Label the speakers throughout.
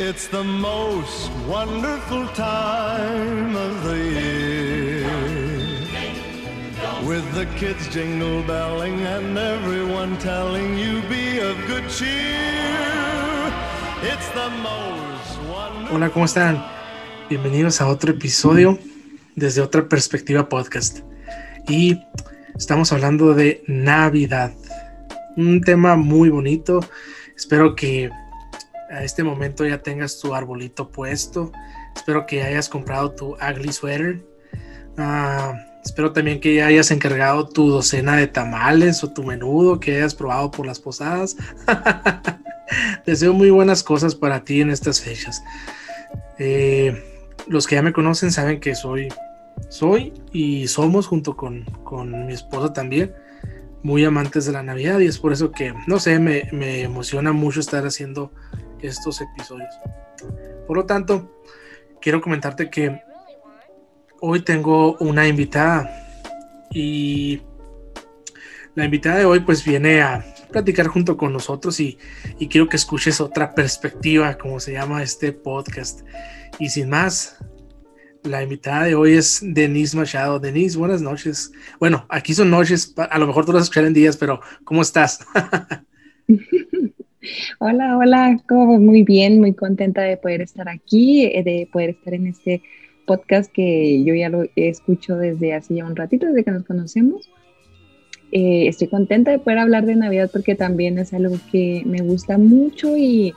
Speaker 1: It's the most wonderful time of the year. With the kids jingle belling and everyone telling you be of good cheer. It's the most wonderful.
Speaker 2: Hola, ¿cómo están? Bienvenidos a otro episodio desde otra perspectiva podcast. Y estamos hablando de Navidad. Un tema muy bonito. Espero que a este momento ya tengas tu arbolito puesto. Espero que hayas comprado tu ugly sweater. Ah, espero también que ya hayas encargado tu docena de tamales o tu menudo que hayas probado por las posadas. Deseo muy buenas cosas para ti en estas fechas. Eh, los que ya me conocen saben que soy, soy y somos junto con, con mi esposa también muy amantes de la Navidad y es por eso que, no sé, me, me emociona mucho estar haciendo estos episodios. Por lo tanto, quiero comentarte que hoy tengo una invitada y la invitada de hoy pues viene a platicar junto con nosotros y, y quiero que escuches otra perspectiva, como se llama este podcast. Y sin más, la invitada de hoy es Denise Machado. Denise, buenas noches. Bueno, aquí son noches, a lo mejor tú las escuchas en días, pero ¿cómo estás?
Speaker 3: Hola, hola, muy bien, muy contenta de poder estar aquí, eh, de poder estar en este podcast que yo ya lo escucho desde hace ya un ratito, desde que nos conocemos. Eh, estoy contenta de poder hablar de Navidad porque también es algo que me gusta mucho y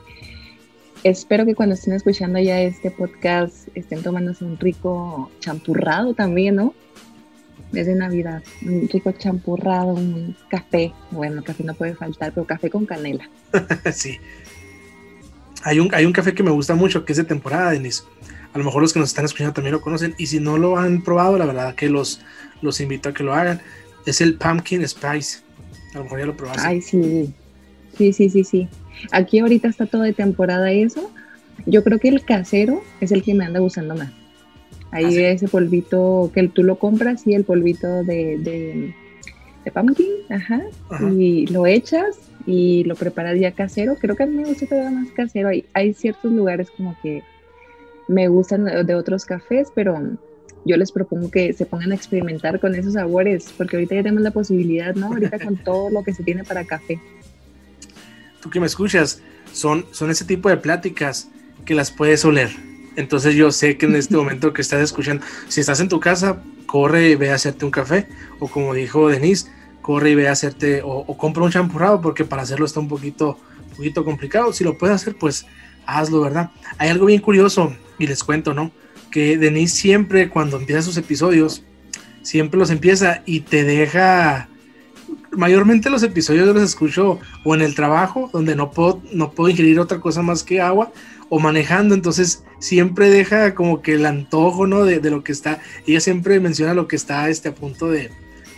Speaker 3: espero que cuando estén escuchando ya este podcast estén tomándose un rico champurrado también, ¿no? Es de Navidad, un rico champurrado, un café. Bueno, café no puede faltar, pero café con canela.
Speaker 2: sí. Hay un, hay un café que me gusta mucho, que es de temporada, Denis. A lo mejor los que nos están escuchando también lo conocen. Y si no lo han probado, la verdad que los, los invito a que lo hagan. Es el Pumpkin Spice. A lo mejor ya lo probaste.
Speaker 3: Ay, sí. Sí, sí, sí, sí. Aquí ahorita está todo de temporada eso. Yo creo que el casero es el que me anda gustando más. Ahí ah, ese polvito que tú lo compras y el polvito de, de, pumpkin, ajá, y lo echas y lo preparas ya casero. Creo que a mí me gusta todavía más casero. Hay, hay ciertos lugares como que me gustan de otros cafés, pero yo les propongo que se pongan a experimentar con esos sabores, porque ahorita ya tenemos la posibilidad, ¿no? Ahorita con todo lo que se tiene para café.
Speaker 2: Tú que me escuchas, son, son ese tipo de pláticas que las puedes oler entonces yo sé que en este momento que estás escuchando, si estás en tu casa, corre y ve a hacerte un café. O como dijo Denise, corre y ve a hacerte o, compra un champurrado porque para hacerlo está un poquito, un poquito complicado. Si lo puedes hacer, pues hazlo, ¿verdad? Hay algo bien curioso y les cuento, ¿no? Que Denise siempre cuando empieza sus episodios, siempre los empieza y te deja mayormente los episodios los escucho o en el trabajo, donde no puedo, no puedo ingerir otra cosa más que agua, o manejando, entonces siempre deja como que el antojo, ¿no? De, lo que está, ella siempre menciona lo que está este, a, punto de,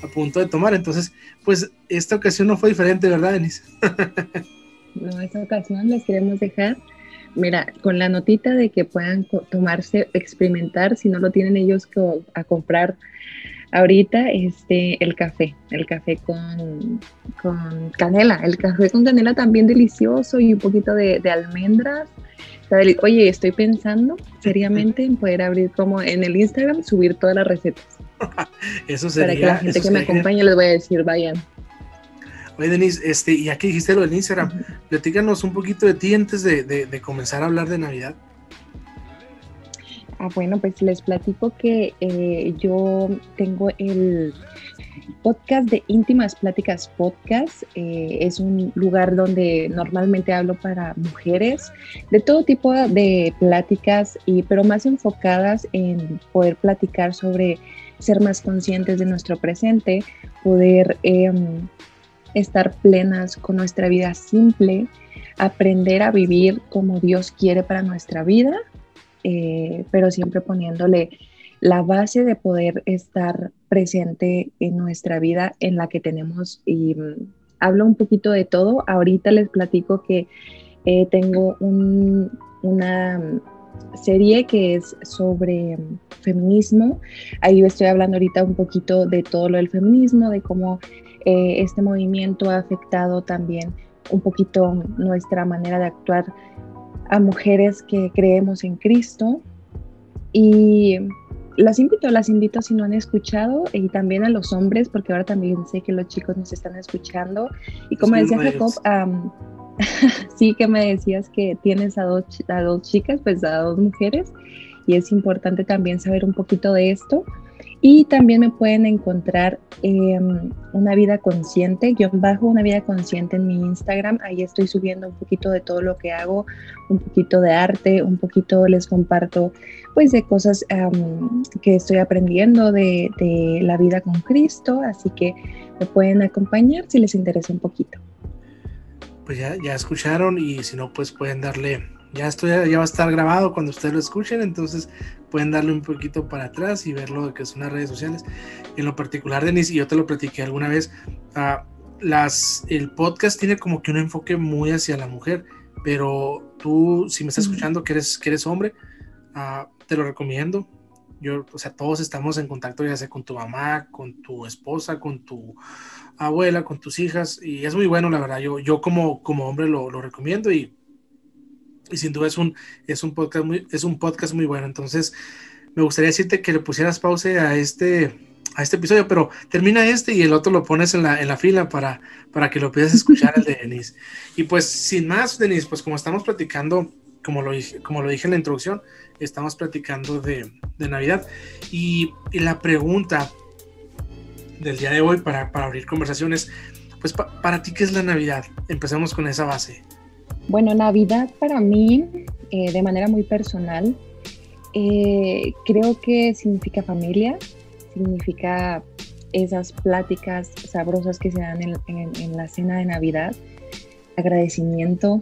Speaker 2: a punto de tomar, entonces, pues esta ocasión no fue diferente, ¿verdad, Denise?
Speaker 3: no, esta ocasión les queremos dejar, mira, con la notita de que puedan tomarse, experimentar, si no lo tienen ellos a comprar ahorita, este, el café, el café con, con canela, el café con canela también delicioso y un poquito de, de almendras Oye, estoy pensando seriamente en poder abrir como en el Instagram, subir todas las recetas.
Speaker 2: eso sería.
Speaker 3: Para que la gente que me acompañe les voy a decir, vayan.
Speaker 2: Oye, Denise, este, ya que dijiste lo del Instagram, platícanos un poquito de ti antes de, de, comenzar a hablar de Navidad.
Speaker 3: Ah, bueno, pues les platico que eh, yo tengo el podcast de Íntimas Pláticas Podcast. Eh, es un lugar donde normalmente hablo para mujeres de todo tipo de pláticas, y, pero más enfocadas en poder platicar sobre ser más conscientes de nuestro presente, poder em, estar plenas con nuestra vida simple, aprender a vivir como Dios quiere para nuestra vida, eh, pero siempre poniéndole la base de poder estar presente en nuestra vida en la que tenemos y mm, hablo un poquito de todo. Ahorita les platico que eh, tengo una serie que es sobre mm, feminismo. Ahí estoy hablando ahorita un poquito de todo lo del feminismo, de cómo eh, este movimiento ha afectado también un poquito nuestra manera de actuar a mujeres que creemos en Cristo. Y las invito, las invito si no han escuchado y también a los hombres, porque ahora también sé que los chicos nos están escuchando. Y como decía Jacob, sí que me decías que tienes a dos, a dos chicas, pues a dos mujeres, y es importante también saber un poquito de esto. Y también me pueden encontrar em, una vida consciente, yo bajo una vida consciente en mi Instagram. Ahí estoy subiendo un poquito de todo lo que hago, un poquito de arte, un poquito les comparto pues de cosas que estoy aprendiendo de, de la vida con Cristo. Así que me pueden acompañar si les interesa un poquito.
Speaker 2: Pues ya, ya escucharon y si no pues pueden darle ya esto ya, va a estar grabado cuando ustedes lo escuchen, entonces pueden darle un poquito para atrás y ver lo que son las redes sociales. En lo particular, Denise, y yo te lo platiqué alguna vez, uh, las, el podcast tiene como que un enfoque muy hacia la mujer, pero tú, si me estás escuchando que eres, que eres hombre, uh, te lo recomiendo. Yo, o sea, todos estamos en contacto ya sea con tu mamá, con tu esposa, con tu abuela, con tus hijas, y es muy bueno, la verdad. Yo, yo como, como hombre lo, lo recomiendo y y sin duda es un, es un, podcast, muy, es un podcast muy bueno. Entonces, me gustaría decirte que le pusieras pausa a este, a este episodio, pero termina este y el otro lo pones en la, en la fila para, para que lo puedas escuchar el de Denis. Y pues, sin más, Denis, pues como estamos platicando, como lo, como lo dije en la introducción, estamos platicando de, de Navidad. Y, la pregunta del día de hoy para, para abrir conversaciones, pues para ti, ¿qué es la Navidad? Empecemos con esa base.
Speaker 3: Bueno, Navidad para mí, eh, de manera muy personal, eh, creo que significa familia, significa esas pláticas sabrosas que se dan en, la cena de Navidad, agradecimiento,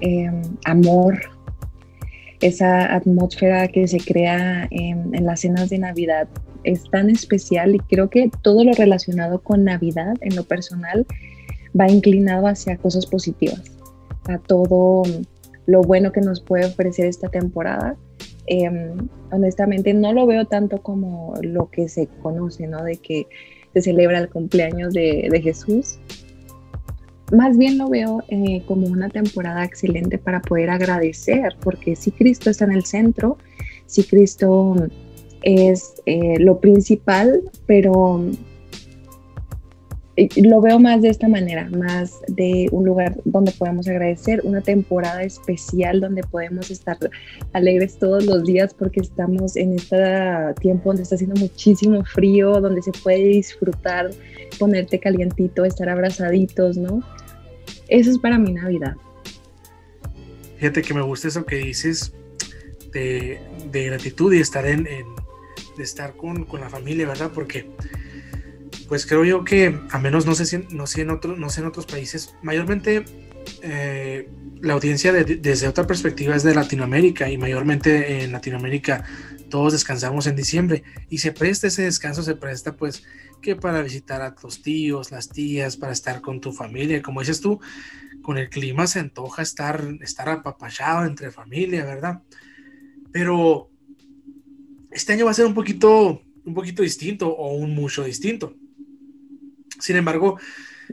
Speaker 3: em, amor, esa atmósfera que se crea en, en las cenas de Navidad es tan especial y creo que todo lo relacionado con Navidad en lo personal va inclinado hacia cosas positivas a todo lo bueno que nos puede ofrecer esta temporada. Em, honestamente no lo veo tanto como lo que se conoce, ¿no? De que se celebra el cumpleaños de, Jesús. Más bien lo veo eh, como una temporada excelente para poder agradecer, porque si Cristo está en el centro, si Cristo es eh, lo principal, pero lo veo más de esta manera, más de un lugar donde podemos agradecer, una temporada especial donde podemos estar alegres todos los días porque estamos en este tiempo donde está haciendo muchísimo frío, donde se puede disfrutar, ponerte calientito, estar abrazaditos, ¿no? Eso es para mi Navidad.
Speaker 2: Fíjate que me gusta eso que dices de, gratitud y estar en, de estar con, con la familia, ¿verdad? Porque pues creo yo que, a menos no sé si, no sé en, otros no sé en otros países, mayormente eh, la audiencia desde otra perspectiva es de Latinoamérica y mayormente en Latinoamérica todos descansamos en diciembre y se presta ese descanso, se presta pues que para visitar a tus tíos, las tías, para estar con tu familia, como dices tú, con el clima se antoja estar, estar apapachado entre familia, ¿verdad? Pero este año va a ser un poquito, un poquito distinto o un mucho distinto. Sin embargo,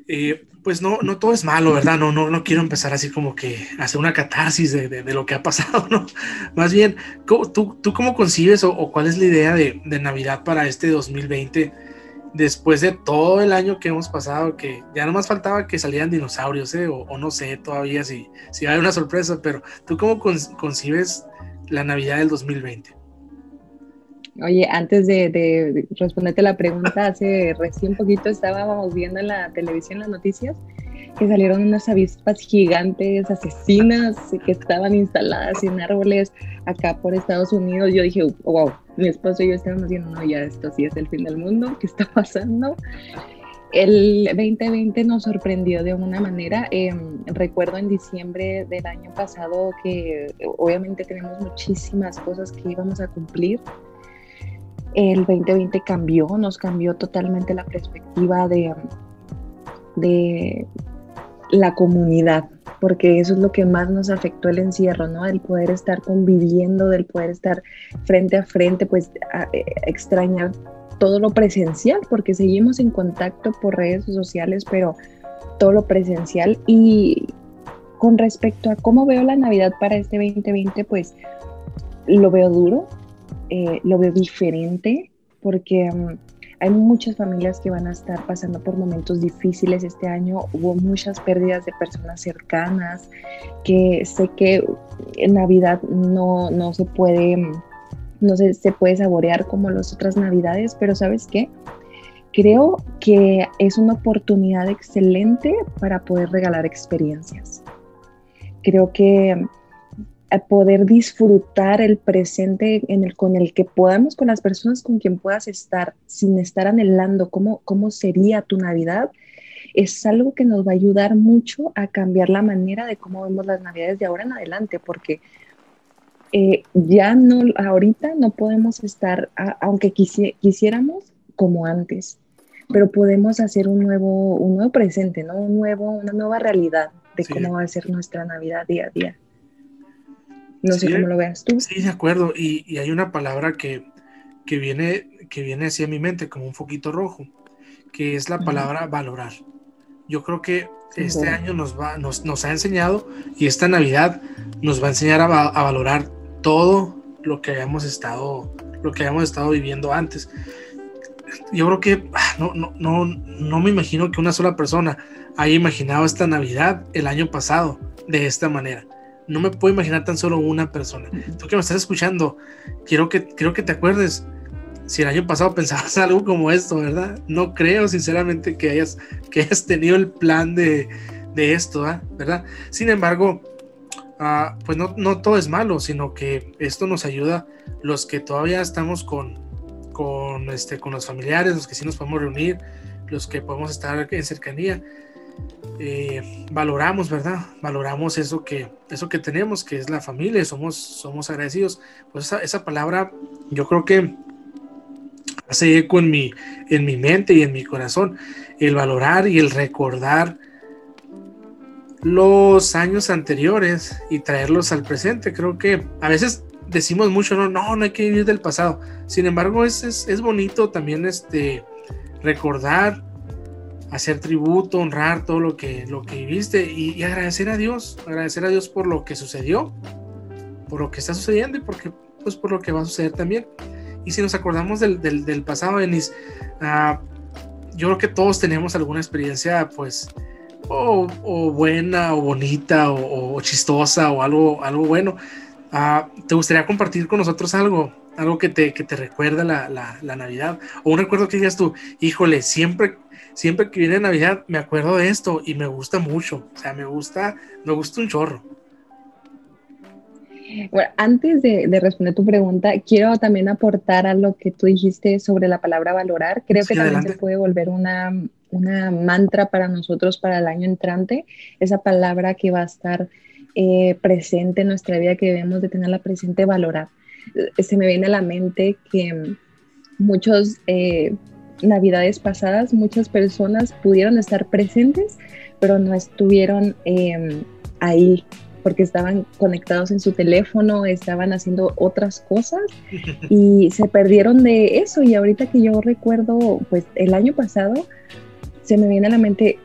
Speaker 2: eh, pues no, no todo es malo, ¿verdad? No, no, no quiero empezar así como que hacer una catarsis de, de, lo que ha pasado, ¿no? Más bien, ¿tú, tú cómo concibes o, cuál es la idea de, de, Navidad para este 2020 después de todo el año que hemos pasado? Que ya no más faltaba que salieran dinosaurios, ¿eh? O, no sé todavía si, si hay una sorpresa, pero ¿tú cómo concibes la Navidad del 2020?
Speaker 3: Oye, antes de, responderte la pregunta, hace recién poquito estábamos viendo en la televisión las noticias que salieron unas avispas gigantes asesinas que estaban instaladas en árboles acá por Estados Unidos. Yo dije, wow, mi esposo y yo estábamos diciendo, no, ya esto sí es el fin del mundo, ¿qué está pasando? El 2020 nos sorprendió de una manera. Em, recuerdo en diciembre del año pasado que obviamente tenemos muchísimas cosas que íbamos a cumplir el 2020 cambió, nos cambió totalmente la perspectiva de, de la comunidad, porque eso es lo que más nos afectó el encierro, ¿no? El poder estar conviviendo, del poder estar frente a frente, pues eh, extrañar todo lo presencial, porque seguimos en contacto por redes sociales, pero todo lo presencial y con respecto a cómo veo la Navidad para este 2020, pues lo veo duro, eh, lo veo diferente, porque mm, hay muchas familias que van a estar pasando por momentos difíciles este año. Hubo muchas pérdidas de personas cercanas, que sé que en Navidad no, no se puede, mm, no se, se puede saborear como las otras Navidades, pero ¿sabes qué? Creo que es una oportunidad excelente para poder regalar experiencias. Creo que eh, poder disfrutar el presente en el, con el que podamos, con las personas con quien puedas estar, sin estar anhelando cómo, cómo sería tu Navidad, es algo que nos va a ayudar mucho a cambiar la manera de cómo vemos las Navidades de ahora en adelante, porque eh, ya no, ahorita no podemos estar, aunque quisiéramos, como antes pero podemos hacer un nuevo, un nuevo presente, ¿no? Un nuevo, una nueva realidad de cómo va a ser nuestra Navidad día a día. No sé cómo lo veas tú.
Speaker 2: Sí, de acuerdo. Y, hay una palabra que, que, viene, que viene así a mi mente como un foquito rojo, que es la palabra valorar. Yo creo que este año nos, va, nos, nos, ha enseñado y esta Navidad nos va a enseñar a, a valorar todo lo que hayamos estado, lo que hayamos estado viviendo antes yo creo que ah, no, no, no, no me imagino que una sola persona haya imaginado esta Navidad el año pasado de esta manera. No me puedo imaginar tan solo una persona. Tú que me estás escuchando, quiero que, quiero que te acuerdes si el año pasado pensabas algo como esto, ¿verdad? No creo sinceramente que hayas, que hayas tenido el plan de, de esto, ¿verdad? Sin embargo, uh, pues no, no todo es malo, sino que esto nos ayuda los que todavía estamos con, con, este, con los familiares, los que sí nos podemos reunir, los que podemos estar en cercanía. Eh, valoramos, ¿verdad? Valoramos eso que, eso que tenemos, que es la familia, somos, somos agradecidos. Pues esa, esa palabra yo creo que hace eco en mi, en mi mente y en mi corazón, el valorar y el recordar los años anteriores y traerlos al presente. Creo que a veces decimos mucho, no, no, no hay que vivir del pasado. Sin embargo, es, es, bonito también este, recordar, hacer tributo, honrar todo lo que, lo que viviste y, agradecer a Dios, agradecer a Dios por lo que sucedió, por lo que está sucediendo y porque, pues, por lo que va a suceder también. Y si nos acordamos del, del, pasado, Denis, uh, yo creo que todos tenemos alguna experiencia, pues, o, buena, o bonita, o, o, chistosa, o algo, algo bueno. Ah, ¿Te gustaría compartir con nosotros algo? Algo que te, que te recuerda la, la, Navidad. O un recuerdo que digas tú, híjole, siempre, siempre que viene Navidad me acuerdo de esto y me gusta mucho. O sea, me gusta, me gusta un chorro.
Speaker 3: Bueno, antes de, de, responder tu pregunta, quiero también aportar a lo que tú dijiste sobre la palabra valorar. Creo que también se puede volver una, una mantra para nosotros para el año entrante. Esa palabra que va a estar eh, presente en nuestra vida, que debemos de tenerla presente, valorar. Eh, se me viene a la mente que muchos eh, navidades pasadas, muchas personas pudieron estar presentes, pero no estuvieron em, ahí porque estaban conectados en su teléfono, estaban haciendo otras cosas y se perdieron de eso. Y ahorita que yo recuerdo, pues el año pasado, se me viene a la mente,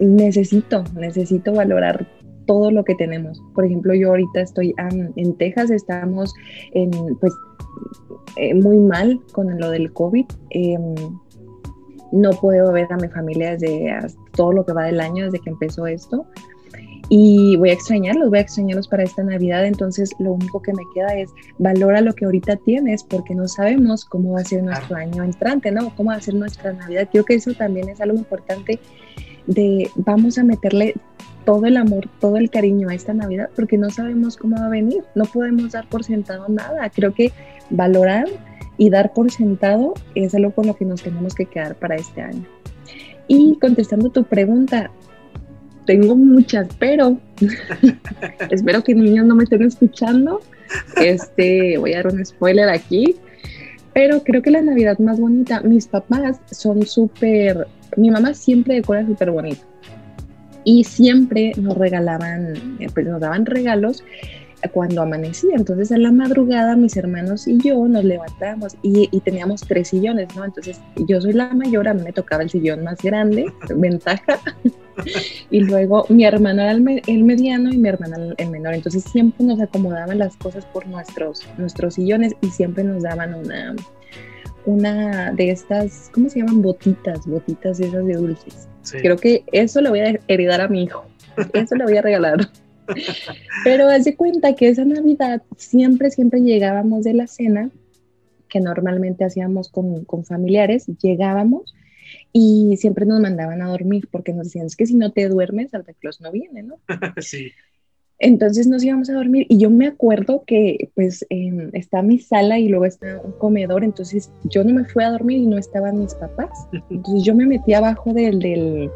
Speaker 3: necesito, necesito valorar todo lo que tenemos. Por ejemplo, yo ahorita estoy en Texas, estamos en, pues eh, muy mal con lo del COVID. Em, no puedo ver a mi familia desde todo lo que va del año, desde que empezó esto. Y voy a extrañarlos, voy a extrañarlos para esta Navidad. Entonces, lo único que me queda es valora lo que ahorita tienes, porque no sabemos cómo va a ser nuestro año entrante, ¿no? Cómo va a ser nuestra Navidad. Creo que eso también es algo importante de vamos a meterle todo el amor, todo el cariño a esta Navidad porque no sabemos cómo va a venir, no podemos dar por sentado nada. Creo que valorar y dar por sentado es algo con lo que nos tenemos que quedar para este año. Y contestando tu pregunta, tengo muchas, pero espero que niños no me estén escuchando. Este, voy a dar un spoiler aquí, pero creo que la Navidad más bonita, mis papás son súper, mi mamá siempre decora súper bonito y siempre nos regalaban, eh, pues nos daban regalos cuando amanecía. Entonces en la madrugada mis hermanos y yo nos levantamos y, teníamos tres sillones, ¿no? Entonces yo soy la mayor, a mí me tocaba el sillón más grande, ventaja. y luego mi hermano era el, mediano y mi hermana el menor. Entonces siempre nos acomodaban las cosas por nuestros, nuestros sillones y siempre nos daban una, una de estas, ¿cómo se llaman? Botitas, botitas esas de dulces. Creo que eso lo voy a heredar a mi hijo. Eso le voy a regalar. Pero haz de cuenta que esa Navidad siempre, siempre llegábamos de la cena, que normalmente hacíamos con, con familiares, llegábamos y siempre nos mandaban a dormir porque nos decían, es que si no te duermes, Santa Claus no viene, ¿no?
Speaker 2: sí.
Speaker 3: Entonces nos íbamos a dormir y yo me acuerdo que pues está mi sala y luego está un comedor, entonces yo no me fui a dormir y no estaban mis papás. Entonces yo me metí abajo del, del,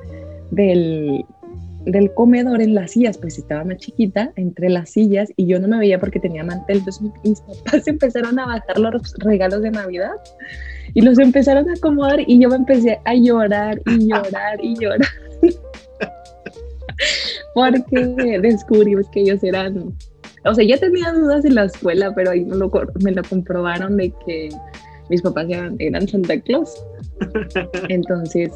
Speaker 3: del, del comedor en las sillas, pues estaba más chiquita, entre las sillas y yo no me veía porque tenía mantel. Entonces mis papás empezaron a bajar los regalos de Navidad y los empezaron a acomodar y yo me empecé a llorar y llorar y llorar. porque descubrimos que ellos eran, o sea, ya tenía dudas en la escuela, pero ahí me lo, me lo comprobaron de que mis papás eran, eran Santa Claus. Entonces,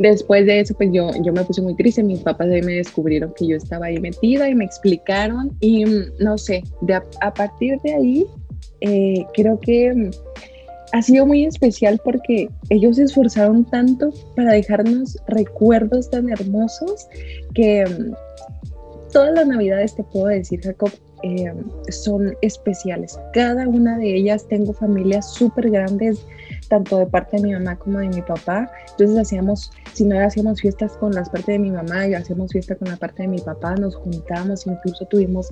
Speaker 3: Después de eso, pues yo, yo me puse muy triste. Mis papás ahí me descubrieron que yo estaba ahí metida y me explicaron. Y mm, no sé, de a, partir de ahí, eh, creo que mm, ha sido muy especial porque ellos se esforzaron tanto para dejarnos recuerdos tan hermosos que mm, todas las navidades, te puedo decir, Jacob, eh, son especiales. Cada una de ellas tengo familias súper grandes tanto de parte de mi mamá como de mi papá. Entonces hacíamos, si no hacíamos fiestas con las partes de mi mamá y hacíamos fiesta con la parte de mi papá, nos juntábamos, incluso tuvimos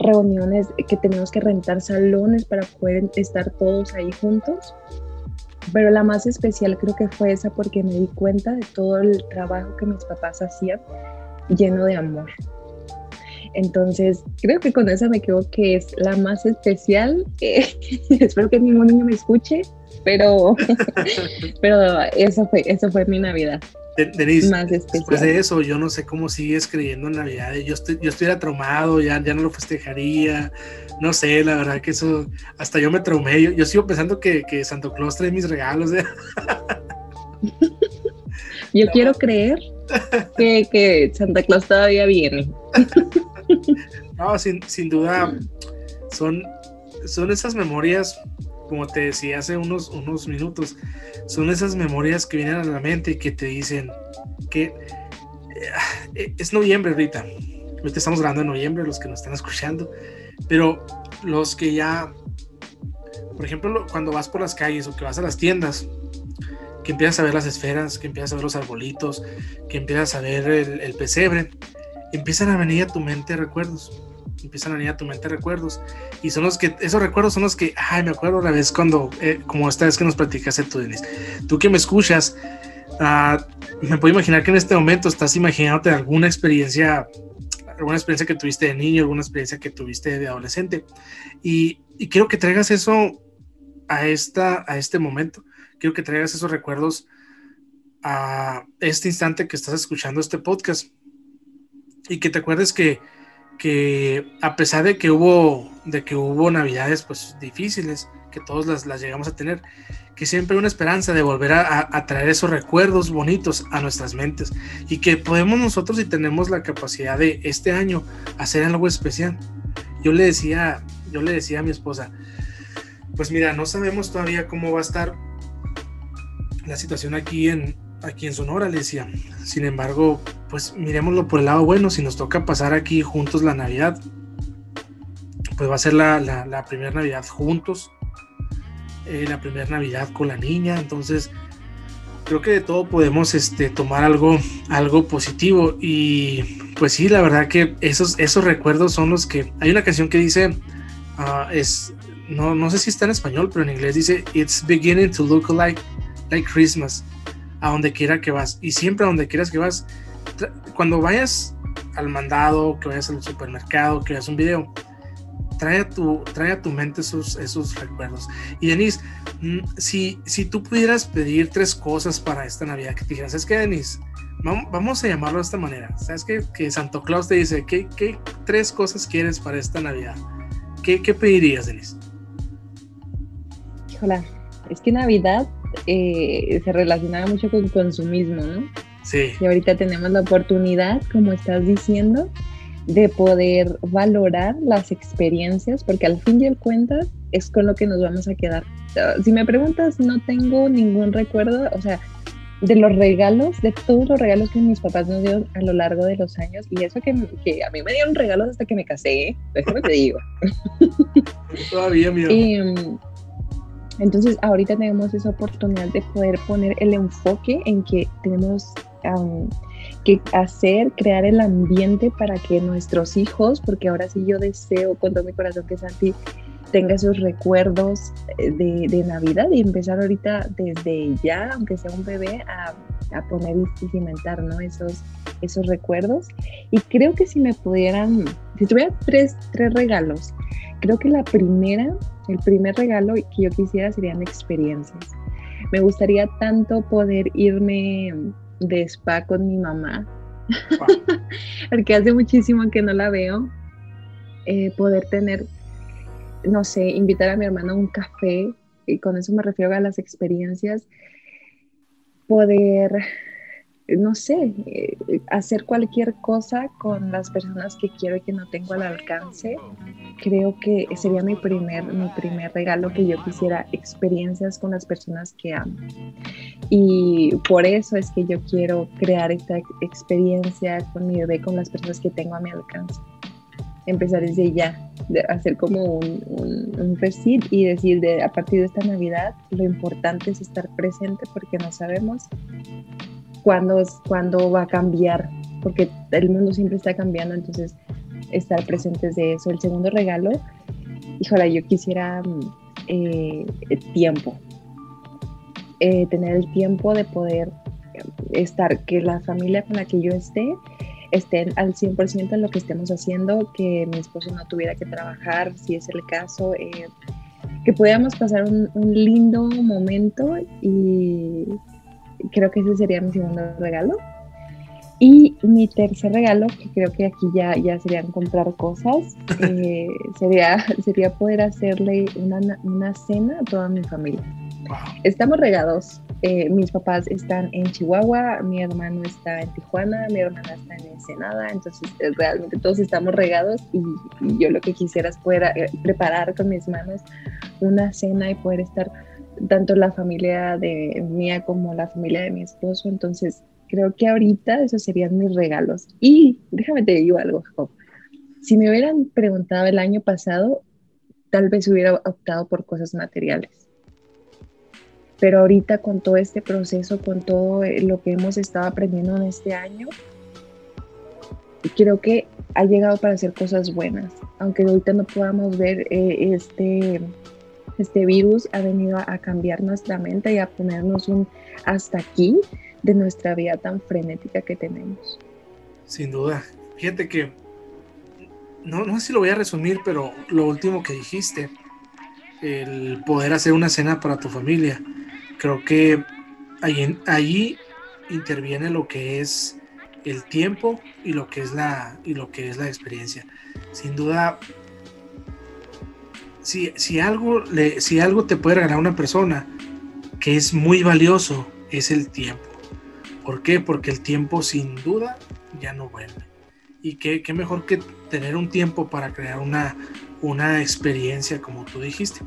Speaker 3: reuniones que teníamos que rentar salones para poder estar todos ahí juntos. Pero la más especial creo que fue esa porque me di cuenta de todo el trabajo que mis papás hacían lleno de amor. Entonces, creo que con esa me quedo que es la más especial. espero que ningún niño me escuche, pero, pero eso, fue, eso fue mi Navidad.
Speaker 2: Denise, más especial. después de eso, yo no sé cómo sigues creyendo en Navidad. Yo, estoy, yo estuviera traumado, ya, ya no lo festejaría. No sé, la verdad que eso, hasta yo me traumé. Yo, sigo pensando que, que Santo Claus trae mis regalos. ¿eh?
Speaker 3: Yo quiero creer que, que Santa Claus todavía viene.
Speaker 2: No, sin, sin duda, son, son esas memorias, como te decía hace unos, unos minutos, son esas memorias que vienen a la mente y que te dicen que eh, es noviembre ahorita. Ahorita estamos grabando en noviembre, los que nos están escuchando, pero los que ya, por ejemplo, cuando vas por las calles o que vas a las tiendas, que empiezas a ver las esferas, que empiezas a ver los arbolitos, que empiezas a ver el pesebre, empiezan a venir a tu mente recuerdos. Empiezan a venir a tu mente recuerdos. Y son los que, esos recuerdos son los que, ay, me acuerdo la vez cuando, eh, como esta vez que nos platicaste tú, Denis. Tú que me escuchas, uh, me puedo imaginar que en este momento estás imaginándote alguna experiencia, alguna experiencia que tuviste de niño, alguna experiencia que tuviste de adolescente. Y, y quiero que traigas eso a, esta, a este momento. Quiero que traigas esos recuerdos a este instante que estás escuchando este podcast y que te acuerdes que, que a pesar de que hubo de que hubo navidades pues difíciles que todos las, las llegamos a tener que siempre hay una esperanza de volver a, traer esos recuerdos bonitos a nuestras mentes y que podemos nosotros y tenemos la capacidad de este año hacer algo especial yo le decía yo le decía a mi esposa pues mira no sabemos todavía cómo va a estar la situación aquí en, aquí en Sonora, le decía. Sin embargo, pues miremoslo por el lado bueno, si nos toca pasar aquí juntos la Navidad, pues va a ser la, la, primera Navidad juntos, eh, la primera Navidad con la niña, entonces creo que de todo podemos este, tomar algo, algo positivo y pues sí, la verdad que esos, esos recuerdos son los que... Hay una canción que dice, uh, es, no, no sé si está en español, pero en inglés dice, It's beginning to look like, like Christmas a donde quiera que vas. Y siempre a donde quieras que vas, cuando vayas al mandado, que vayas al supermercado, que veas un video, trae a tu, trae a tu mente esos, esos recuerdos. Y Denise, mm, si, si tú pudieras pedir tres cosas para esta Navidad, que te dijeras, es que Denise, vamos a llamarlo de esta manera. ¿Sabes que, que Santo Claus te dice, ¿qué, ¿qué, tres cosas quieres para esta Navidad? ¿Qué, qué pedirías, Denise?
Speaker 3: Híjola, es que Navidad eh, se relacionaba mucho con consumismo, ¿no?
Speaker 2: Sí.
Speaker 3: Y ahorita tenemos la oportunidad, como estás diciendo, de poder valorar las experiencias, porque al fin y al cuentas es con lo que nos vamos a quedar. Si me preguntas, no tengo ningún recuerdo, o sea, de los regalos, de todos los regalos que mis papás nos dieron a lo largo de los años, y eso que, que a mí me dieron regalos hasta que me casé, ¿eh? déjame te digo.
Speaker 2: Todavía, mi
Speaker 3: em, entonces, ahorita tenemos esa oportunidad de poder poner el enfoque en que tenemos que hacer, crear el ambiente para que nuestros hijos, porque ahora sí yo deseo con todo mi corazón que Santi tenga esos recuerdos eh, de, Navidad y empezar ahorita desde ya, aunque sea un bebé, a, poner y cimentar ¿no? esos, esos recuerdos. Y creo que si me pudieran, si tuviera tres, tres regalos, creo que la primera, el primer regalo que yo quisiera serían experiencias. Me gustaría tanto poder irme de spa con mi mamá, porque hace muchísimo que no la veo. Eh, poder tener no sé, invitar a mi hermano a un café, y con eso me refiero a las experiencias, poder, no sé, eh, hacer cualquier cosa con las personas que quiero y que no tengo al alcance, creo que sería mi primer, mi primer regalo que yo quisiera, experiencias con las personas que amo. Y por eso es que yo quiero crear esta experiencia con mi bebé, con las personas que tengo a mi alcance empezar desde ya, de hacer como un, un, y decir de, a partir de esta Navidad lo importante es estar presente porque no sabemos cuándo, cuándo va a cambiar, porque el mundo siempre está cambiando, entonces estar presentes de eso. El segundo regalo, híjole, yo quisiera eh, tiempo, eh, tener el tiempo de poder estar, que la familia con la que yo esté, estén al 100% en lo que estemos haciendo, que mi esposo no tuviera que trabajar, si es el caso, eh, que podamos pasar un, lindo momento y creo que ese sería mi segundo regalo. Y mi tercer regalo, que creo que aquí ya, ya serían comprar cosas, eh, sería, sería poder hacerle una, una cena a toda mi familia. Estamos regados. Eh, mis papás están en Chihuahua, mi hermano está en Tijuana, mi hermana está en Ensenada, entonces eh, realmente todos estamos regados y, yo lo que quisiera es poder eh, preparar con mis manos una cena y poder estar tanto la familia de mía como la familia de mi esposo. Entonces creo que ahorita esos serían mis regalos. Y déjame te digo algo, Jacob. Si me hubieran preguntado el año pasado, tal vez hubiera optado por cosas materiales pero ahorita con todo este proceso, con todo eh, lo que hemos estado aprendiendo en este año, creo que ha llegado para hacer cosas buenas. Aunque ahorita no podamos ver eh, este, este virus, ha venido a, cambiar nuestra mente y a ponernos un hasta aquí de nuestra vida tan frenética que tenemos.
Speaker 2: Sin duda. Fíjate que, no, no sé si lo voy a resumir, pero lo último que dijiste, el poder hacer una cena para tu familia creo que ahí interviene lo que es el tiempo y lo que es la, y lo que es la experiencia. Sin duda, si, si, algo le, si algo te puede regalar una persona que es muy valioso, es el tiempo. ¿Por qué? Porque el tiempo sin duda ya no vuelve. Y qué, qué mejor que tener un tiempo para crear una, una experiencia, como tú dijiste.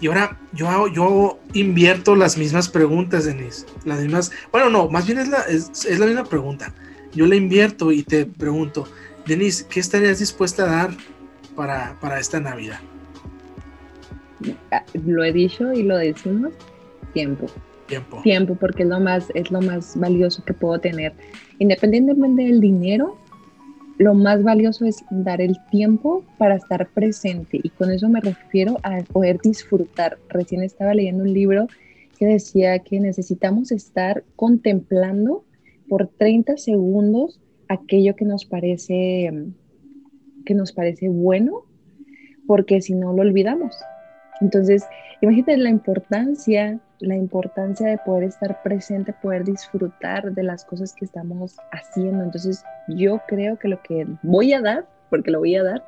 Speaker 2: Y ahora yo, yo invierto las mismas preguntas, Denise. Las mismas, bueno, no, más bien es la, es, la misma pregunta. Yo la invierto y te pregunto, Denise, ¿qué estarías dispuesta a dar para, para esta Navidad?
Speaker 3: Lo he dicho y lo decimos, tiempo.
Speaker 2: Tiempo.
Speaker 3: Tiempo, porque es lo más, es lo más valioso que puedo tener. Independientemente del dinero, lo más valioso es dar el tiempo para estar presente y con eso me refiero a poder disfrutar. Recién estaba leyendo un libro que decía que necesitamos estar contemplando por 30 segundos aquello que nos parece que nos parece bueno, porque si no lo olvidamos. Entonces, imagínate la importancia la importancia de poder estar presente, poder disfrutar de las cosas que estamos haciendo. Entonces yo creo que lo que voy a dar, porque lo voy a dar,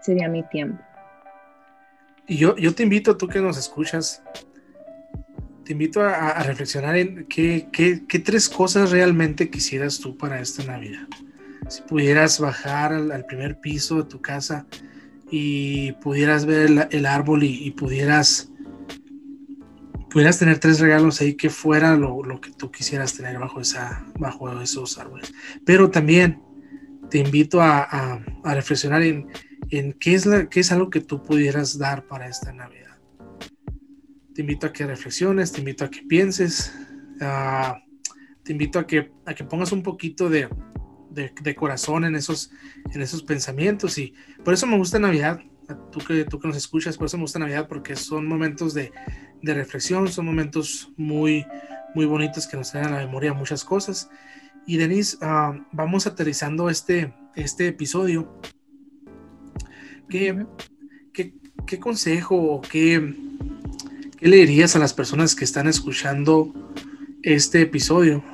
Speaker 3: sería mi tiempo.
Speaker 2: Y yo, yo te invito, tú que nos escuchas, te invito a, reflexionar en qué, qué, qué, tres cosas realmente quisieras tú para esta Navidad. Si pudieras bajar al, primer piso de tu casa y pudieras ver el, árbol y, pudieras pudieras tener tres regalos ahí que fuera lo, lo, que tú quisieras tener bajo, esa, bajo esos árboles. Pero también te invito a, a, a reflexionar en, en qué, es la, qué es algo que tú pudieras dar para esta Navidad. Te invito a que reflexiones, te invito a que pienses, te invito a que, a que pongas un poquito de, de, corazón en esos, en esos pensamientos. Y por eso me gusta Navidad, tú que, tú que nos escuchas, por eso me gusta Navidad porque son momentos de, de reflexión, son momentos muy, muy bonitos que nos traen a la memoria muchas cosas. Y Denise, ah, vamos aterrizando este, este episodio. ¿Qué, qué, qué consejo o qué, ¿Qué le dirías a las personas que están escuchando este episodio?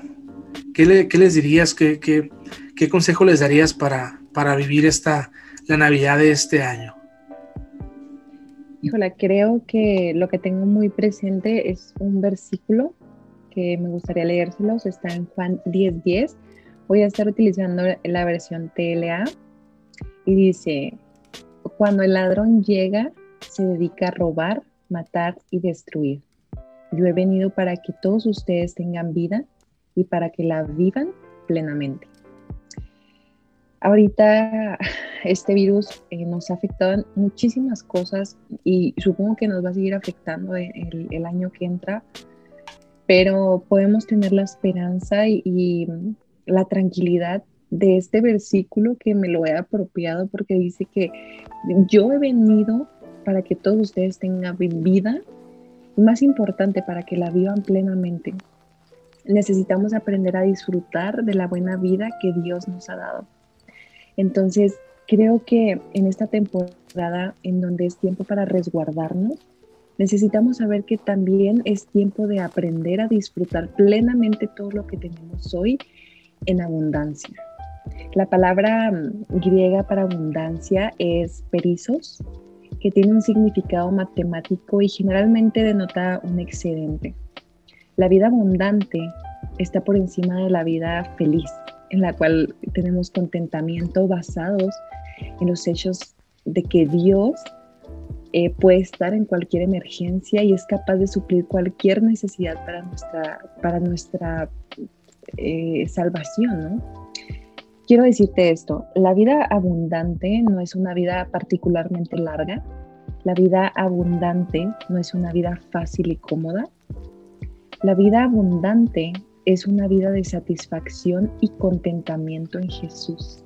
Speaker 2: ¿Qué, les dirías? ¿Qué, qué, consejo les darías para, para vivir esta, la Navidad de este año?
Speaker 3: Híjola, creo que lo que tengo muy presente es un versículo que me gustaría leérselos. Está en Juan 10:10. Voy a estar utilizando la versión TLA y dice, cuando el ladrón llega, se dedica a robar, matar y destruir. Yo he venido para que todos ustedes tengan vida y para que la vivan plenamente. Ahorita este virus eh, nos ha afectado en muchísimas cosas y supongo que nos va a seguir afectando el, el año que entra, pero podemos tener la esperanza y, y la tranquilidad de este versículo que me lo he apropiado porque dice que yo he venido para que todos ustedes tengan vida y más importante, para que la vivan plenamente. Necesitamos aprender a disfrutar de la buena vida que Dios nos ha dado. Entonces, creo que en esta temporada en donde es tiempo para resguardarnos, necesitamos saber que también es tiempo de aprender a disfrutar plenamente todo lo que tenemos hoy en abundancia. La palabra mm, griega para abundancia es perizos, que tiene un significado matemático y generalmente denota un excedente. La vida abundante está por encima de la vida feliz, en la cual tenemos contentamiento basados en los hechos de que Dios eh, puede estar en cualquier emergencia y es capaz de suplir cualquier necesidad para nuestra, para nuestra eh, salvación. Quiero decirte esto, la vida abundante no es una vida particularmente larga, la vida abundante no es una vida fácil y cómoda, la vida abundante es una vida de satisfacción y contentamiento en Jesús.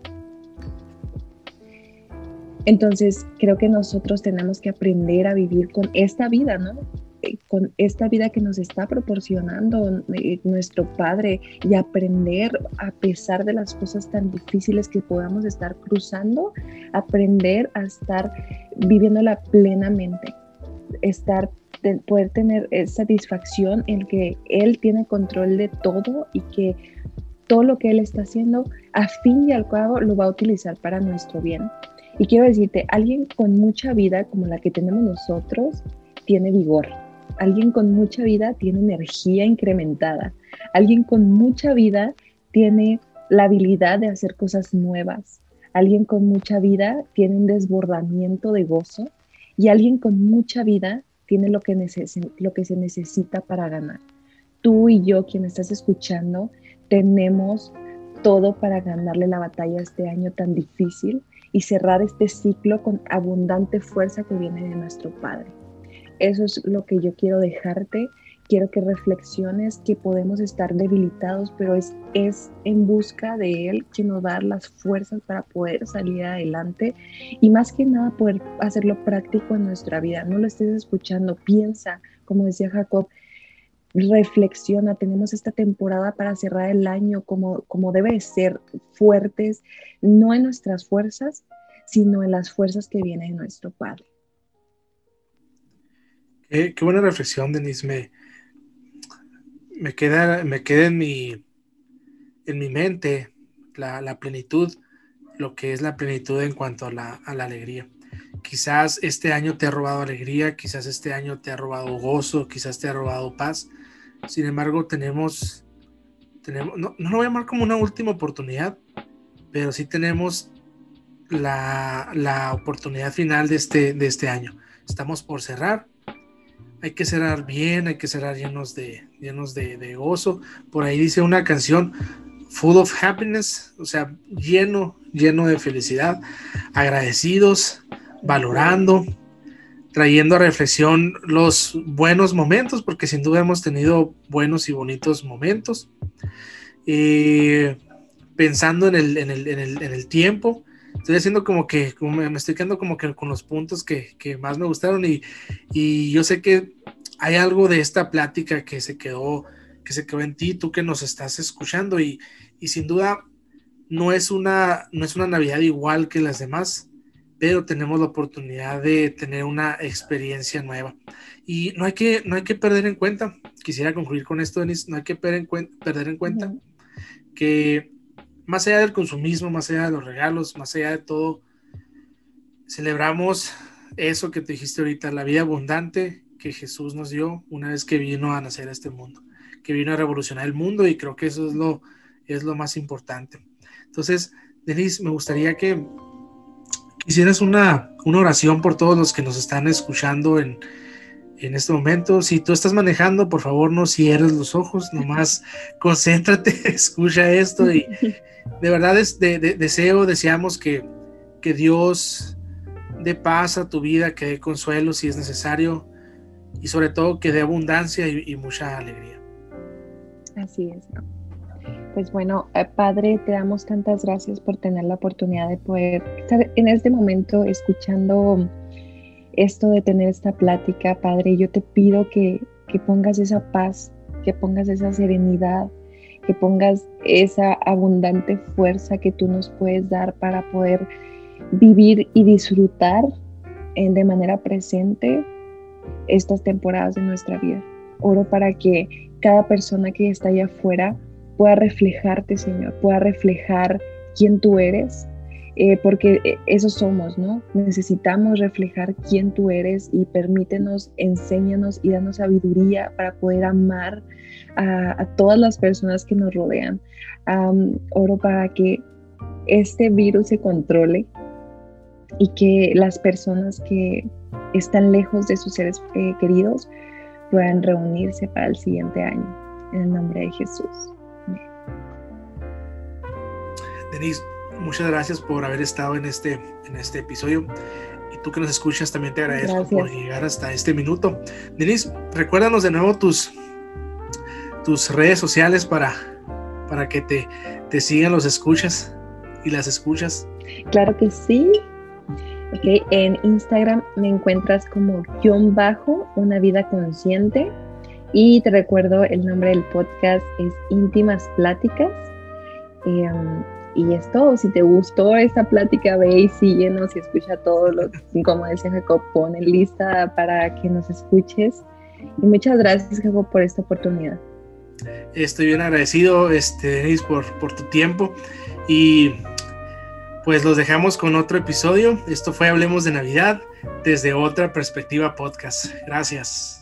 Speaker 3: Entonces, creo que nosotros tenemos que aprender a vivir con esta vida, ¿no? Eh, con esta vida que nos está proporcionando eh, nuestro Padre y aprender a pesar de las cosas tan difíciles que podamos estar cruzando, aprender a estar viviéndola plenamente, estar poder tener satisfacción en que Él tiene control de todo y que todo lo que Él está haciendo, a fin y al cabo, lo va a utilizar para nuestro bien. Y quiero decirte, alguien con mucha vida como la que tenemos nosotros, tiene vigor, Alguien con mucha vida tiene energía incrementada. Alguien con mucha vida tiene la habilidad de hacer cosas nuevas. Alguien con mucha vida tiene un desbordamiento de gozo. Y alguien con mucha vida tiene lo que, lo que se necesita para ganar. Tú y yo, quien estás escuchando, tenemos todo para ganarle la batalla este año tan difícil y cerrar este ciclo con abundante fuerza que viene de nuestro Padre. Eso es lo que yo quiero dejarte. Quiero que reflexiones que podemos estar debilitados, pero es, es en busca de Él quien nos va a dar las fuerzas para poder salir adelante y más que nada poder hacerlo práctico en nuestra vida. No lo estés escuchando, piensa, como decía Jacob, reflexiona, tenemos esta temporada para cerrar el año como, como debe ser, fuertes, no en nuestras fuerzas, sino en las fuerzas que vienen de nuestro Padre.
Speaker 2: Qué, buena reflexión, Denise. Me, me, queda, me en mi, en mi mente la, plenitud, lo que es la plenitud en cuanto a la, a la alegría. Quizás este año te ha robado alegría, quizás este año te ha robado gozo, quizás te ha robado paz, Sin embargo, tenemos, tenemos no, no lo voy a llamar como una última oportunidad, pero sí tenemos la, la oportunidad final de este, de este año. Estamos por cerrar. Hay que cerrar bien, hay que cerrar llenos de, llenos de, gozo. Por ahí dice una canción, full of happiness, o sea, lleno, lleno de felicidad, agradecidos, valorando, trayendo a reflexión los buenos momentos, porque sin duda hemos tenido buenos y bonitos momentos. Eh, pensando en el, en, el, en, el, en el, tiempo, estoy haciendo como que, como me estoy quedando como que con los puntos que, que más me gustaron y, y, yo sé que hay algo de esta plática que se quedó, que se quedó en ti, tú que nos estás escuchando y, y sin duda no es, una, no es una Navidad igual que las demás, pero tenemos la oportunidad de tener una experiencia nueva. Y no hay que, no hay que perder en cuenta, quisiera concluir con esto, Denis, no hay que perder en, cuenta, perder en cuenta -huh. que más allá del consumismo, más allá de los regalos, más allá de todo, celebramos eso que te dijiste ahorita, la vida abundante que Jesús nos dio una vez que vino a nacer a este mundo, que vino a revolucionar el mundo y creo que eso es lo, es lo más importante. Entonces, Denise, me gustaría que hicieras una, una oración por todos los que nos están escuchando en, en este momento. Si tú estás manejando, por favor no cierres los ojos, nomás concéntrate, escucha esto y de verdad es de, de, deseo, deseamos que, que Dios dé paz a tu vida, que dé consuelo si es necesario y sobre todo que dé abundancia y, y mucha alegría.
Speaker 3: Así es. Pues bueno, eh, Padre, te damos tantas gracias por tener la oportunidad de poder estar en este momento escuchando esto de tener esta plática, Padre. Yo te pido que, que pongas esa paz, que pongas esa serenidad, que pongas esa abundante fuerza que tú nos puedes dar para poder vivir y disfrutar en, de manera presente estas temporadas de nuestra vida. Oro para que cada persona que está allá afuera pueda reflejarte, Señor, pueda reflejar quién tú eres, eh, porque eso somos, ¿no? Necesitamos reflejar quién tú eres y permítenos, enséñanos y danos sabiduría para poder amar a, a todas las personas que nos rodean. Um, oro para que este virus se controle y que las personas que están lejos de sus seres eh, queridos puedan reunirse para el siguiente año. En el nombre de Jesús.
Speaker 2: Denise, muchas gracias por haber estado en este, en este episodio. Y tú que nos escuchas, también te agradezco
Speaker 3: gracias.
Speaker 2: por llegar hasta este minuto. Denise, recuérdanos de nuevo tus, tus redes sociales para, para que te, te sigan los escuchas y las escuchas.
Speaker 3: Claro que sí. Ok, en Instagram me encuentras como guion bajo, una vida consciente. Y te recuerdo, el nombre del podcast es Íntimas Pláticas. Y, um, y es todo. Si te gustó esta plática, ve y síguenos y escucha todo lo como decía Jacob, pon en lista para que nos escuches. Y muchas gracias, Jacob, por esta oportunidad.
Speaker 2: Estoy bien agradecido, este, Denise, por, por tu tiempo. Y pues los dejamos con otro episodio. Esto fue Hablemos de Navidad desde otra perspectiva podcast. Gracias.